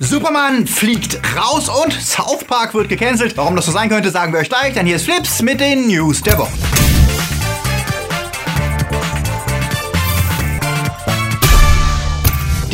Superman fliegt raus und South Park wird gecancelt. Warum das so sein könnte, sagen wir euch gleich, denn hier ist Flips mit den News der Woche.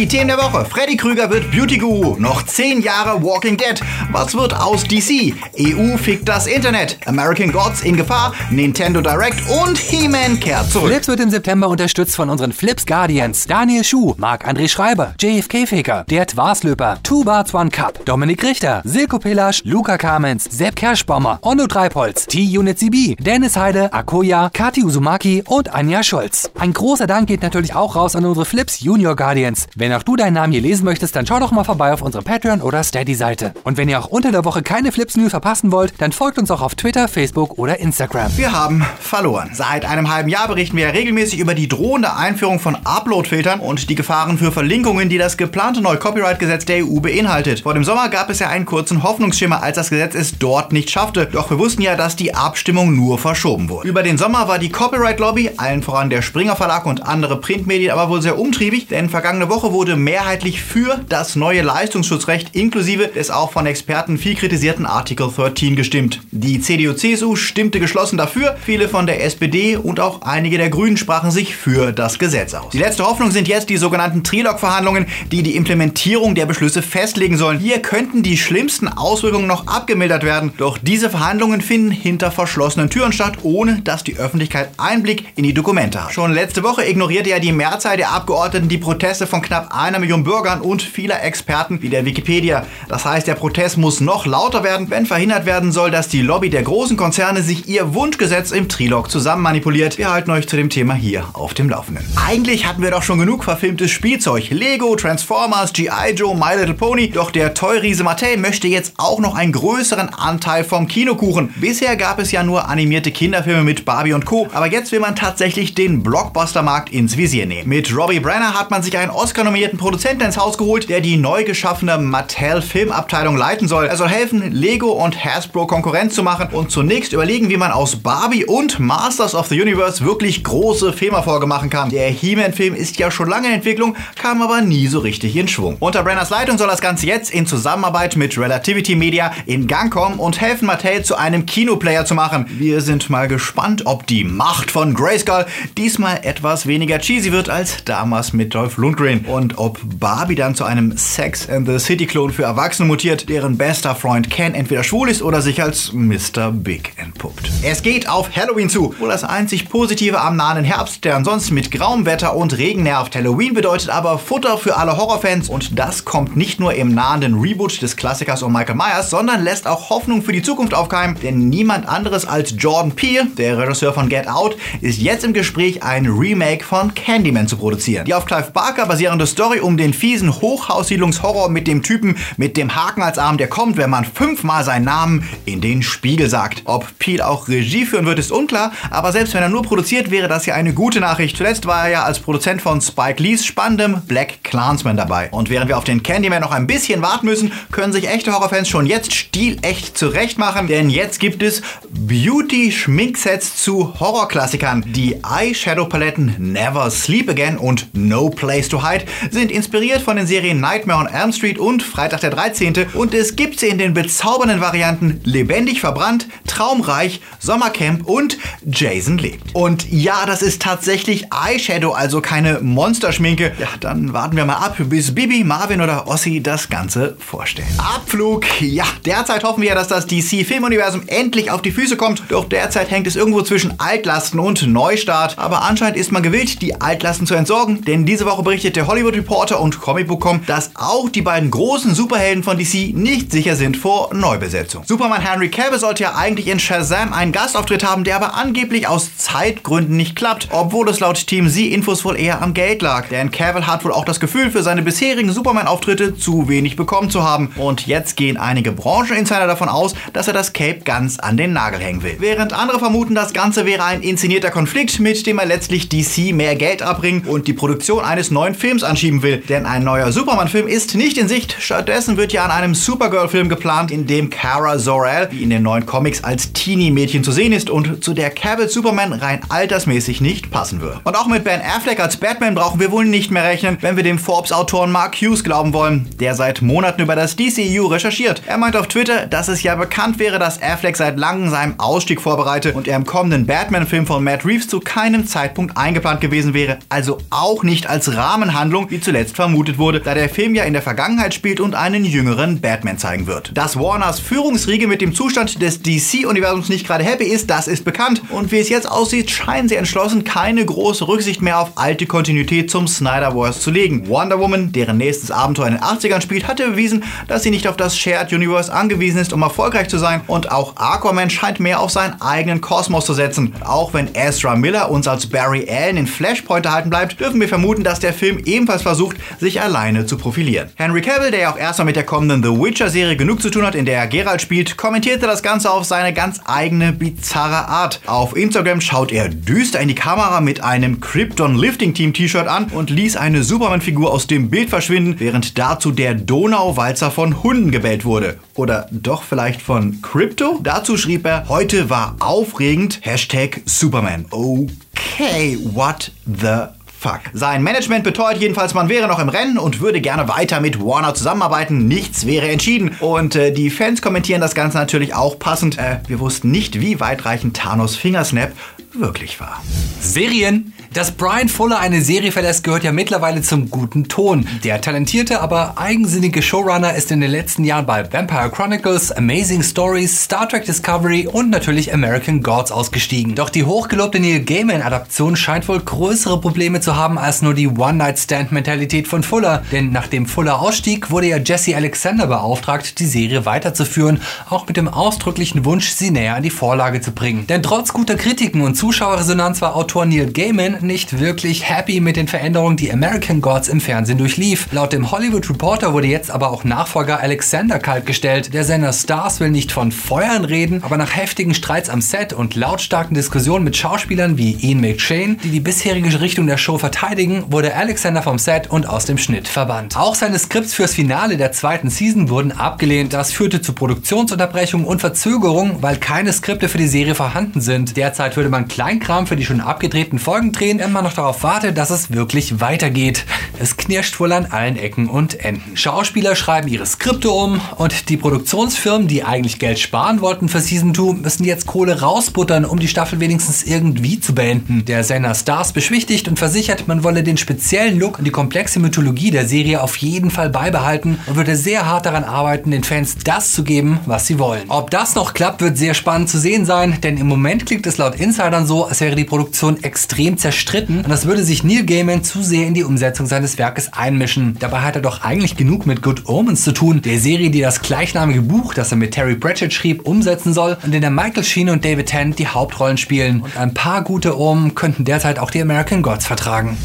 Die Themen der Woche. Freddy Krüger wird Beauty Guru. Noch 10 Jahre Walking Dead. Was wird aus DC? EU fickt das Internet. American Gods in Gefahr. Nintendo Direct und He-Man kehrt zurück. Flips wird im September unterstützt von unseren Flips Guardians. Daniel Schuh, Marc-André Schreiber, JFK Faker, Der Twarslöper, Two Barts One Cup, Dominik Richter, Silko Pillasch, Luca Kamens, Sepp Kerschbaumer, Onno Treibholz, T-Unit CB, Dennis Heide, Akoya, Kati Uzumaki und Anja Scholz. Ein großer Dank geht natürlich auch raus an unsere Flips Junior Guardians. Wenn auch du deinen Namen hier lesen möchtest, dann schau doch mal vorbei auf unsere Patreon oder Steady-Seite. Und wenn ihr auch unter der Woche keine Flips News verpassen wollt, dann folgt uns auch auf Twitter, Facebook oder Instagram. Wir haben verloren. Seit einem halben Jahr berichten wir regelmäßig über die drohende Einführung von Upload-Filtern und die Gefahren für Verlinkungen, die das geplante neue Copyright-Gesetz der EU beinhaltet. Vor dem Sommer gab es ja einen kurzen Hoffnungsschimmer, als das Gesetz es dort nicht schaffte. Doch wir wussten ja, dass die Abstimmung nur verschoben wurde. Über den Sommer war die Copyright-Lobby, allen voran der Springer Verlag und andere Printmedien, aber wohl sehr umtriebig, denn vergangene Woche wurde mehrheitlich für das neue Leistungsschutzrecht inklusive des auch von Experten viel kritisierten Article 13 gestimmt. Die CDU-CSU stimmte geschlossen dafür, viele von der SPD und auch einige der Grünen sprachen sich für das Gesetz aus. Die letzte Hoffnung sind jetzt die sogenannten Trilog-Verhandlungen, die die Implementierung der Beschlüsse festlegen sollen. Hier könnten die schlimmsten Auswirkungen noch abgemildert werden, doch diese Verhandlungen finden hinter verschlossenen Türen statt, ohne dass die Öffentlichkeit Einblick in die Dokumente hat. Schon letzte Woche ignorierte ja die Mehrzahl der Abgeordneten die Proteste von knapp einer Million Bürgern und vieler Experten wie der Wikipedia. Das heißt, der Protest muss noch lauter werden, wenn verhindert werden soll, dass die Lobby der großen Konzerne sich ihr Wunschgesetz im Trilog zusammen manipuliert. Wir halten euch zu dem Thema hier auf dem Laufenden. Eigentlich hatten wir doch schon genug verfilmtes Spielzeug. Lego, Transformers, G.I. Joe, My Little Pony. Doch der Toyriese Mattel möchte jetzt auch noch einen größeren Anteil vom Kinokuchen. Bisher gab es ja nur animierte Kinderfilme mit Barbie und Co. Aber jetzt will man tatsächlich den Blockbuster-Markt ins Visier nehmen. Mit Robbie Brenner hat man sich einen Oscar-nominierten Produzenten ins Haus geholt, der die neu geschaffene Mattel Filmabteilung leiten soll. Er soll helfen, Lego und Hasbro Konkurrenz zu machen und zunächst überlegen, wie man aus Barbie und Masters of the Universe wirklich große Filmerfolge machen kann. Der He-Man-Film ist ja schon lange in Entwicklung, kam aber nie so richtig in Schwung. Unter Brenners Leitung soll das Ganze jetzt in Zusammenarbeit mit Relativity Media in Gang kommen und helfen, Mattel zu einem Kinoplayer zu machen. Wir sind mal gespannt, ob die Macht von Grayskull diesmal etwas weniger cheesy wird als damals mit Dolph Lundgren und ob Barbie dann zu einem Sex and the City Klon für Erwachsene mutiert, deren bester Freund Ken entweder schwul ist oder sich als Mr. Big entpuppt. Es geht auf Halloween zu. Wohl das einzig Positive am nahen Herbst, der ansonsten mit grauem Wetter und Regen nervt. Halloween bedeutet aber Futter für alle Horrorfans und das kommt nicht nur im nahenden Reboot des Klassikers um Michael Myers, sondern lässt auch Hoffnung für die Zukunft aufkeimen, denn niemand anderes als Jordan Peele, der Regisseur von Get Out, ist jetzt im Gespräch, ein Remake von Candyman zu produzieren. Die auf Clive Barker basierende Story um den fiesen Hochhaussiedlungshorror mit dem Typen mit dem Haken als Arm, der kommt, wenn man fünfmal seinen Namen in den Spiegel sagt. Ob Peel auch Regie führen wird, ist unklar, aber selbst wenn er nur produziert, wäre das ja eine gute Nachricht. Zuletzt war er ja als Produzent von Spike Lees spannendem Black Clansman dabei. Und während wir auf den Candyman noch ein bisschen warten müssen, können sich echte Horrorfans schon jetzt stilecht zurecht machen, denn jetzt gibt es Beauty-Schminksets zu Horrorklassikern. Die Eyeshadow-Paletten Never Sleep Again und No Place to Hide sind inspiriert von den Serien Nightmare on Elm Street und Freitag der 13. Und es gibt sie in den bezaubernden Varianten Lebendig verbrannt, Traumreich, Sommercamp und Jason lebt. Und ja, das ist tatsächlich Eyeshadow, also keine Monsterschminke. Ja, dann warten wir mal ab, bis Bibi, Marvin oder Ossi das Ganze vorstellen. Abflug. Ja, derzeit hoffen wir ja, dass das DC-Filmuniversum endlich auf die Füße kommt. Doch derzeit hängt es irgendwo zwischen Altlasten und Neustart. Aber anscheinend ist man gewillt, die Altlasten zu entsorgen, denn diese Woche berichtet der Hollywood Reporter und Comicbook.com, dass auch die beiden großen Superhelden von DC nicht sicher sind vor Neubesetzung. Superman Henry Cavill sollte ja eigentlich in Shazam einen Gastauftritt haben, der aber angeblich aus Zeitgründen nicht klappt, obwohl es laut Team Z Infos wohl eher am Geld lag. Denn Cavill hat wohl auch das Gefühl, für seine bisherigen Superman-Auftritte zu wenig bekommen zu haben. Und jetzt gehen einige Brancheninsider davon aus, dass er das Cape ganz an den Nagel hängen will. Während andere vermuten, das Ganze wäre ein inszenierter Konflikt, mit dem er letztlich DC mehr Geld abbringt und die Produktion eines neuen Films anstrengt schieben will. Denn ein neuer Superman-Film ist nicht in Sicht. Stattdessen wird ja an einem Supergirl-Film geplant, in dem Kara Zor-El, wie in den neuen Comics, als Teenie-Mädchen zu sehen ist und zu der Cavill Superman rein altersmäßig nicht passen wird. Und auch mit Ben Affleck als Batman brauchen wir wohl nicht mehr rechnen, wenn wir dem Forbes-Autoren Mark Hughes glauben wollen, der seit Monaten über das DCU recherchiert. Er meint auf Twitter, dass es ja bekannt wäre, dass Affleck seit langem seinen Ausstieg vorbereite und er im kommenden Batman-Film von Matt Reeves zu keinem Zeitpunkt eingeplant gewesen wäre, also auch nicht als Rahmenhandlung, wie zuletzt vermutet wurde, da der Film ja in der Vergangenheit spielt und einen jüngeren Batman zeigen wird. Dass Warners Führungsriege mit dem Zustand des DC-Universums nicht gerade happy ist, das ist bekannt und wie es jetzt aussieht, scheinen sie entschlossen, keine große Rücksicht mehr auf alte Kontinuität zum Snyderverse zu legen. Wonder Woman, deren nächstes Abenteuer in den 80ern spielt, hatte bewiesen, dass sie nicht auf das Shared Universe angewiesen ist, um erfolgreich zu sein und auch Aquaman scheint mehr auf seinen eigenen Kosmos zu setzen. Auch wenn Ezra Miller uns als Barry Allen in Flashpoint erhalten bleibt, dürfen wir vermuten, dass der Film ebenfalls versucht, sich alleine zu profilieren. Henry Cavill, der ja auch erstmal mit der kommenden The Witcher-Serie genug zu tun hat, in der er Geralt spielt, kommentierte das Ganze auf seine ganz eigene bizarre Art. Auf Instagram schaut er düster in die Kamera mit einem Krypton Lifting Team T-Shirt an und ließ eine Superman-Figur aus dem Bild verschwinden, während dazu der Donauwalzer von Hunden gebellt wurde. Oder doch vielleicht von Crypto? Dazu schrieb er, heute war aufregend, Hashtag Superman. Okay, what the Fuck. Sein Management beteuert jedenfalls, man wäre noch im Rennen und würde gerne weiter mit Warner zusammenarbeiten. Nichts wäre entschieden. Und äh, die Fans kommentieren das Ganze natürlich auch passend. Äh, wir wussten nicht, wie weitreichend Thanos Fingersnap wirklich war. Serien. Dass Brian Fuller eine Serie verlässt, gehört ja mittlerweile zum guten Ton. Der talentierte, aber eigensinnige Showrunner ist in den letzten Jahren bei Vampire Chronicles, Amazing Stories, Star Trek Discovery und natürlich American Gods ausgestiegen. Doch die hochgelobte Neil Gaiman-Adaption scheint wohl größere Probleme zu haben als nur die One-Night-Stand-Mentalität von Fuller. Denn nachdem Fuller ausstieg, wurde ja Jesse Alexander beauftragt, die Serie weiterzuführen, auch mit dem ausdrücklichen Wunsch, sie näher an die Vorlage zu bringen. Denn trotz guter Kritiken und Zuschauerresonanz war Autor Neil Gaiman nicht wirklich happy mit den Veränderungen, die American Gods im Fernsehen durchlief. Laut dem Hollywood Reporter wurde jetzt aber auch Nachfolger Alexander kaltgestellt. Der Sender Stars will nicht von Feuern reden, aber nach heftigen Streits am Set und lautstarken Diskussionen mit Schauspielern wie Ian McShane, die die bisherige Richtung der Show verteidigen, wurde Alexander vom Set und aus dem Schnitt verbannt. Auch seine Skripts fürs Finale der zweiten Season wurden abgelehnt. Das führte zu Produktionsunterbrechungen und Verzögerungen, weil keine Skripte für die Serie vorhanden sind. Derzeit würde man Kleinkram für die schon abgedrehten Folgen drehen, wenn man noch darauf wartet, dass es wirklich weitergeht. Es knirscht wohl an allen Ecken und Enden. Schauspieler schreiben ihre Skripte um und die Produktionsfirmen, die eigentlich Geld sparen wollten für Season 2, müssen jetzt Kohle rausbuttern, um die Staffel wenigstens irgendwie zu beenden. Der Sender Stars beschwichtigt und versichert, man wolle den speziellen Look und die komplexe Mythologie der Serie auf jeden Fall beibehalten und würde sehr hart daran arbeiten, den Fans das zu geben, was sie wollen. Ob das noch klappt, wird sehr spannend zu sehen sein, denn im Moment klingt es laut Insidern so, als wäre die Produktion extrem zerstritten und das würde sich Neil Gaiman zu sehr in die Umsetzung seines Werkes einmischen. Dabei hat er doch eigentlich genug mit Good Omens zu tun, der Serie, die das gleichnamige Buch, das er mit Terry Pratchett schrieb, umsetzen soll und in der Michael Sheen und David Tennant die Hauptrollen spielen. Und ein paar gute Omen könnten derzeit auch die American Gods vertragen. sagen.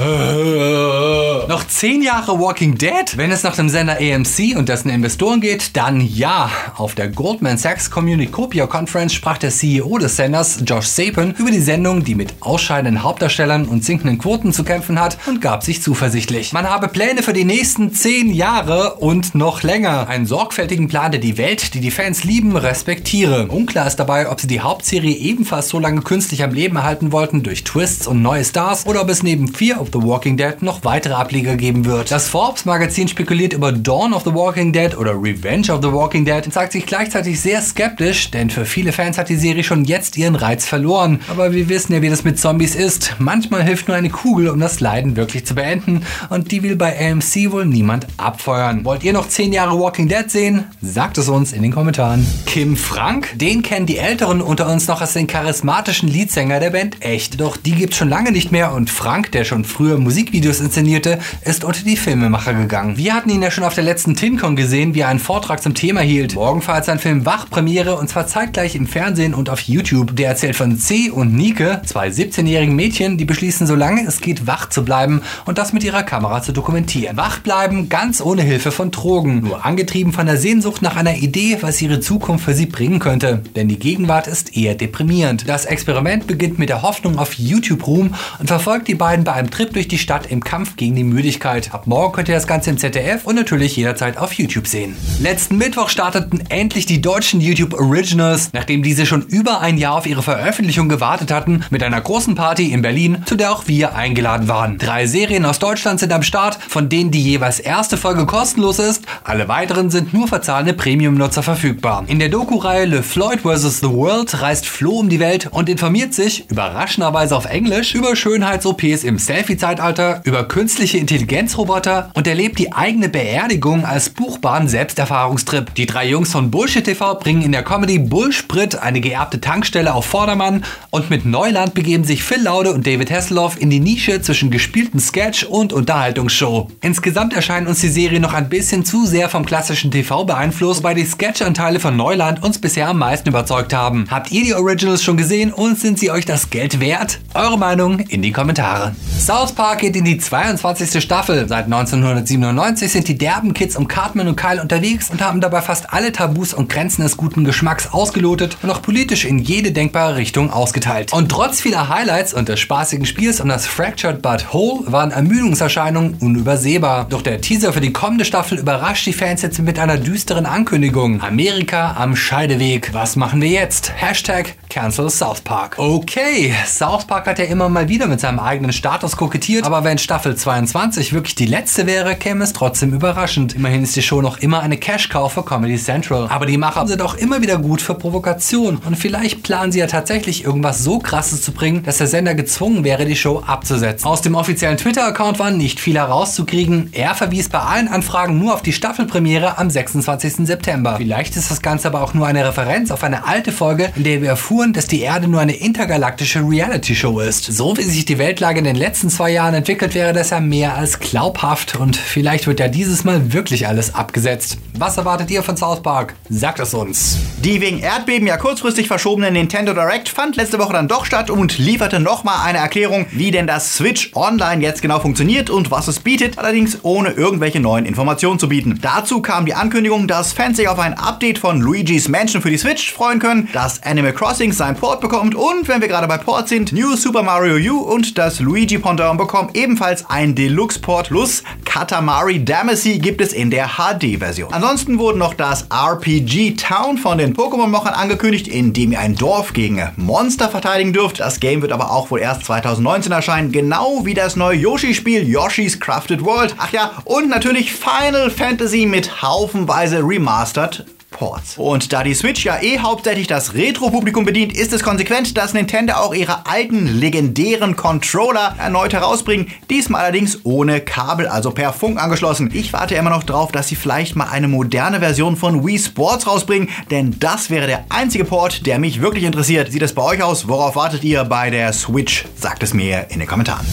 Noch 10 Jahre Walking Dead? Wenn es nach dem Sender AMC und dessen Investoren geht, dann ja. Auf der Goldman Sachs Communicopia Conference sprach der CEO des Senders, Josh Sapin, über die Sendung, die mit ausscheidenden Hauptdarstellern und sinkenden Quoten zu kämpfen hat und gab sich zuversichtlich. Man habe Pläne für die nächsten 10 Jahre und noch länger. Einen sorgfältigen Plan, der die Welt, die die Fans lieben, respektiere. Unklar ist dabei, ob sie die Hauptserie ebenfalls so lange künstlich am Leben erhalten wollten durch Twists und neue Stars oder ob es neben of The Walking Dead noch weitere Ableger geben wird. Das Forbes Magazin spekuliert über Dawn of the Walking Dead oder Revenge of the Walking Dead und zeigt sich gleichzeitig sehr skeptisch, denn für viele Fans hat die Serie schon jetzt ihren Reiz verloren. Aber wir wissen ja, wie das mit Zombies ist. Manchmal hilft nur eine Kugel, um das Leiden wirklich zu beenden und die will bei AMC wohl niemand abfeuern. Wollt ihr noch 10 Jahre Walking Dead sehen? Sagt es uns in den Kommentaren. Kim Frank? Den kennen die Älteren unter uns noch als den charismatischen Leadsänger der Band Echt. Doch die gibt's schon lange nicht mehr und Frank, der schon früher Musikvideos inszenierte, ist unter die Filmemacher gegangen. Wir hatten ihn ja schon auf der letzten TinCon gesehen, wie er einen Vortrag zum Thema hielt. Morgen feiert sein Film Wachpremiere und zwar zeitgleich im Fernsehen und auf YouTube. Der erzählt von C und Nike, zwei 17-jährigen Mädchen, die beschließen, solange es geht, wach zu bleiben und das mit ihrer Kamera zu dokumentieren. Wach bleiben, ganz ohne Hilfe von Drogen. Nur angetrieben von der Sehnsucht nach einer Idee, was ihre Zukunft für sie bringen könnte. Denn die Gegenwart ist eher deprimierend. Das Experiment beginnt mit der Hoffnung auf YouTube-Ruhm und verfolgt die beiden bei einem Trip tritt durch die Stadt im Kampf gegen die Müdigkeit. Ab morgen könnt ihr das Ganze im ZDF und natürlich jederzeit auf YouTube sehen. Letzten Mittwoch starteten endlich die deutschen YouTube Originals, nachdem diese schon über ein Jahr auf ihre Veröffentlichung gewartet hatten, mit einer großen Party in Berlin, zu der auch wir eingeladen waren. Drei Serien aus Deutschland sind am Start, von denen die jeweils erste Folge kostenlos ist. Alle weiteren sind nur für zahlende Premium-Nutzer verfügbar. In der Doku-Reihe Le Floyd vs. The World reist Flo um die Welt und informiert sich, überraschenderweise auf Englisch, über Schönheits-OPs im Selfie-Zeitalter, über künstliche Intelligenzroboter und erlebt die eigene Beerdigung als buchbaren Selbsterfahrungstrip. Die drei Jungs von Bullshit TV bringen in der Comedy Bullsprit eine geerbte Tankstelle auf Vordermann und mit Neuland begeben sich Phil Laude und David Hasselhoff in die Nische zwischen gespielten Sketch und Unterhaltungsshow. Insgesamt erscheint uns die Serie noch ein bisschen zu sehr vom klassischen TV beeinflusst, weil die Sketch-Anteile von Neuland uns bisher am meisten überzeugt haben. Habt ihr die Originals schon gesehen und sind sie euch das Geld wert? Eure Meinung in die Kommentare. South Park geht in die 22. Staffel. Seit 1997 sind die derben Kids um Cartman und Kyle unterwegs und haben dabei fast alle Tabus und Grenzen des guten Geschmacks ausgelotet und auch politisch in jede denkbare Richtung ausgeteilt. Und trotz vieler Highlights und des spaßigen Spiels um das Fractured But Whole waren Ermüdungserscheinungen unübersehbar. Doch der Teaser für die kommende Staffel überrascht die Fans jetzt mit einer düsteren Ankündigung. Amerika am Scheideweg. Was machen wir jetzt? Hashtag Cancel South Park. Okay, South Park hat ja immer mal wieder mit seinem eigenen Status kokettiert, aber wenn Staffel 22 wirklich die letzte wäre, käme es trotzdem überraschend. Immerhin ist die Show noch immer eine Cash-Cow für Comedy Central. Aber die Macher sind auch immer wieder gut für Provokation und vielleicht planen sie ja tatsächlich irgendwas so krasses zu bringen, dass der Sender gezwungen wäre, die Show abzusetzen. Aus dem offiziellen Twitter-Account war nicht viel herauszukriegen. Er verwies bei allen Anfragen nur auf die Staffelpremiere am 26. September. Vielleicht ist das Ganze aber auch nur eine Referenz auf eine alte Folge, in der wir erfuhren, dass die Erde nur eine intergalaktische Reality-Show ist. So wie sich die Weltlage in den letzten zwei Jahren entwickelt, wäre das ja mehr als glaubhaft und vielleicht wird ja dieses Mal wirklich alles abgesetzt. Was erwartet ihr von South Park? Sagt es uns. Die wegen Erdbeben ja kurzfristig verschobene Nintendo Direct fand letzte Woche dann doch statt und lieferte nochmal eine Erklärung, wie denn das Switch Online jetzt genau funktioniert und was es bietet, allerdings ohne irgendwelche neuen Informationen zu bieten. Dazu kam die Ankündigung, dass Fans sich auf ein Update von Luigi's Mansion für die Switch freuen können, dass Animal Crossing sein Port bekommt und wenn wir gerade bei Port sind, New Super Mario U und das Luigi Pendant bekommen ebenfalls ein Deluxe Port plus Katamari Damacy gibt es in der HD-Version. Ansonsten wurde noch das RPG Town von den Pokémon-Machern angekündigt, in dem ihr ein Dorf gegen Monster verteidigen dürft. Das Game wird aber auch wohl erst 2019 erscheinen, genau wie das neue Yoshi-Spiel Yoshi's Crafted World. Ach ja, und natürlich Final Fantasy mit haufenweise Remastered Ports. Und da die Switch ja eh hauptsächlich das Retro-Publikum bedient, ist es konsequent, dass Nintendo auch ihre alten legendären Controller erneut herausbringen. Diesmal allerdings ohne Kabel, also per Funk angeschlossen. Ich warte immer noch drauf, dass sie vielleicht mal eine moderne Version von Wii Sports rausbringen, denn das wäre der einzige Port, der mich wirklich interessiert. Sieht es bei euch aus? Worauf wartet ihr bei der Switch? Sagt es mir in den Kommentaren.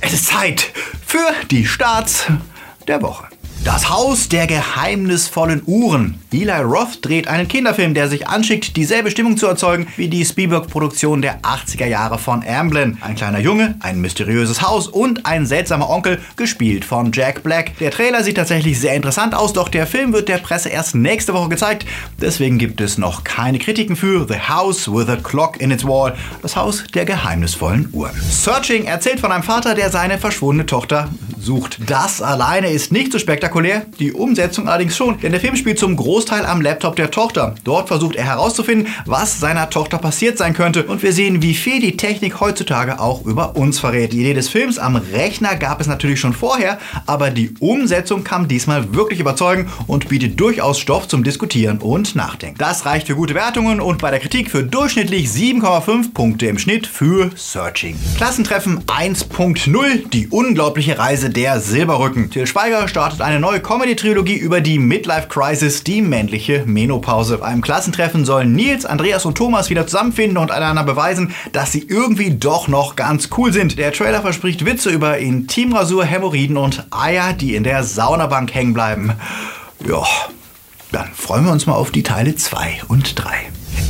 Es ist Zeit für die Starts der Woche. Das Haus der geheimnisvollen Uhren. Eli Roth dreht einen Kinderfilm, der sich anschickt, dieselbe Stimmung zu erzeugen wie die Spielberg-Produktion der 80er Jahre von Amblin. Ein kleiner Junge, ein mysteriöses Haus und ein seltsamer Onkel, gespielt von Jack Black. Der Trailer sieht tatsächlich sehr interessant aus, doch der Film wird der Presse erst nächste Woche gezeigt. Deswegen gibt es noch keine Kritiken für The House with a Clock in its Wall, das Haus der geheimnisvollen Uhren. Searching erzählt von einem Vater, der seine verschwundene Tochter sucht. Das alleine ist nicht so spektakulär, die Umsetzung allerdings schon, denn der Film spielt zum Großteil am Laptop der Tochter. Dort versucht er herauszufinden, was seiner Tochter passiert sein könnte und wir sehen, wie viel die Technik heutzutage auch über uns verrät. Die Idee des Films am Rechner gab es natürlich schon vorher, aber die Umsetzung kam diesmal wirklich überzeugend und bietet durchaus Stoff zum Diskutieren und Nachdenken. Das reicht für gute Wertungen und bei der Kritik für durchschnittlich 7,5 Punkte im Schnitt für Searching. Klassentreffen 1.0, die unglaubliche Reise der Silberrücken. Till Schweiger startet eine neue Comedy-Trilogie über die Midlife-Crisis, die männliche Menopause. Beim Klassentreffen sollen Nils, Andreas und Thomas wieder zusammenfinden und einander beweisen, dass sie irgendwie doch noch ganz cool sind. Der Trailer verspricht Witze über Intimrasur, Hämorrhoiden und Eier, die in der Saunabank hängen bleiben. Ja, dann freuen wir uns mal auf die Teile 2 und 3.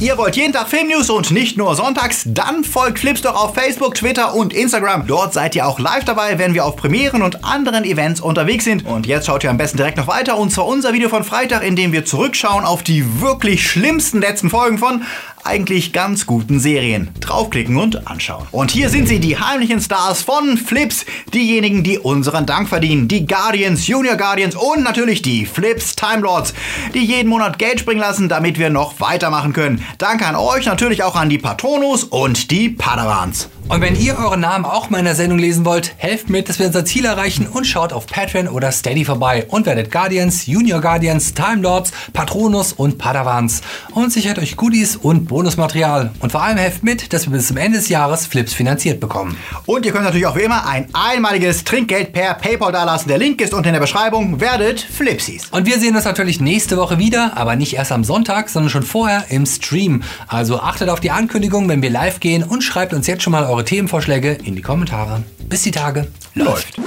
ihr wollt jeden Tag Filmnews und nicht nur sonntags, dann folgt Flips doch auf Facebook, Twitter und Instagram. Dort seid ihr auch live dabei, wenn wir auf Premieren und anderen Events unterwegs sind. Und jetzt schaut ihr am besten direkt noch weiter und zwar unser Video von Freitag, in dem wir zurückschauen auf die wirklich schlimmsten letzten Folgen von eigentlich ganz guten Serien. Draufklicken und anschauen. Und hier sind sie, die heimlichen Stars von Flips. Diejenigen, die unseren Dank verdienen. Die Guardians, Junior Guardians und natürlich die Flips Time Lords, die jeden Monat Geld springen lassen, damit wir noch weitermachen können. Danke an euch, natürlich auch an die Patronus und die Padawans. Und wenn ihr euren Namen auch mal in der Sendung lesen wollt, helft mit, dass wir unser Ziel erreichen und schaut auf Patreon oder Steady vorbei und werdet Guardians, Junior Guardians, Time Lords, Patronus und Padawans und sichert euch Goodies und Bonusmaterial. Und vor allem helft mit, dass wir bis zum Ende des Jahres Flips finanziert bekommen. Und ihr könnt natürlich auch wie immer ein einmaliges Trinkgeld per PayPal dalassen. Der Link ist unten in der Beschreibung. Werdet Flipsies. Und wir sehen uns natürlich nächste Woche wieder, aber nicht erst am Sonntag, sondern schon vorher im Stream. Also achtet auf die Ankündigung, wenn wir live gehen und schreibt uns jetzt schon mal eure Themenvorschläge in die Kommentare. Bis die Tage. Läuft.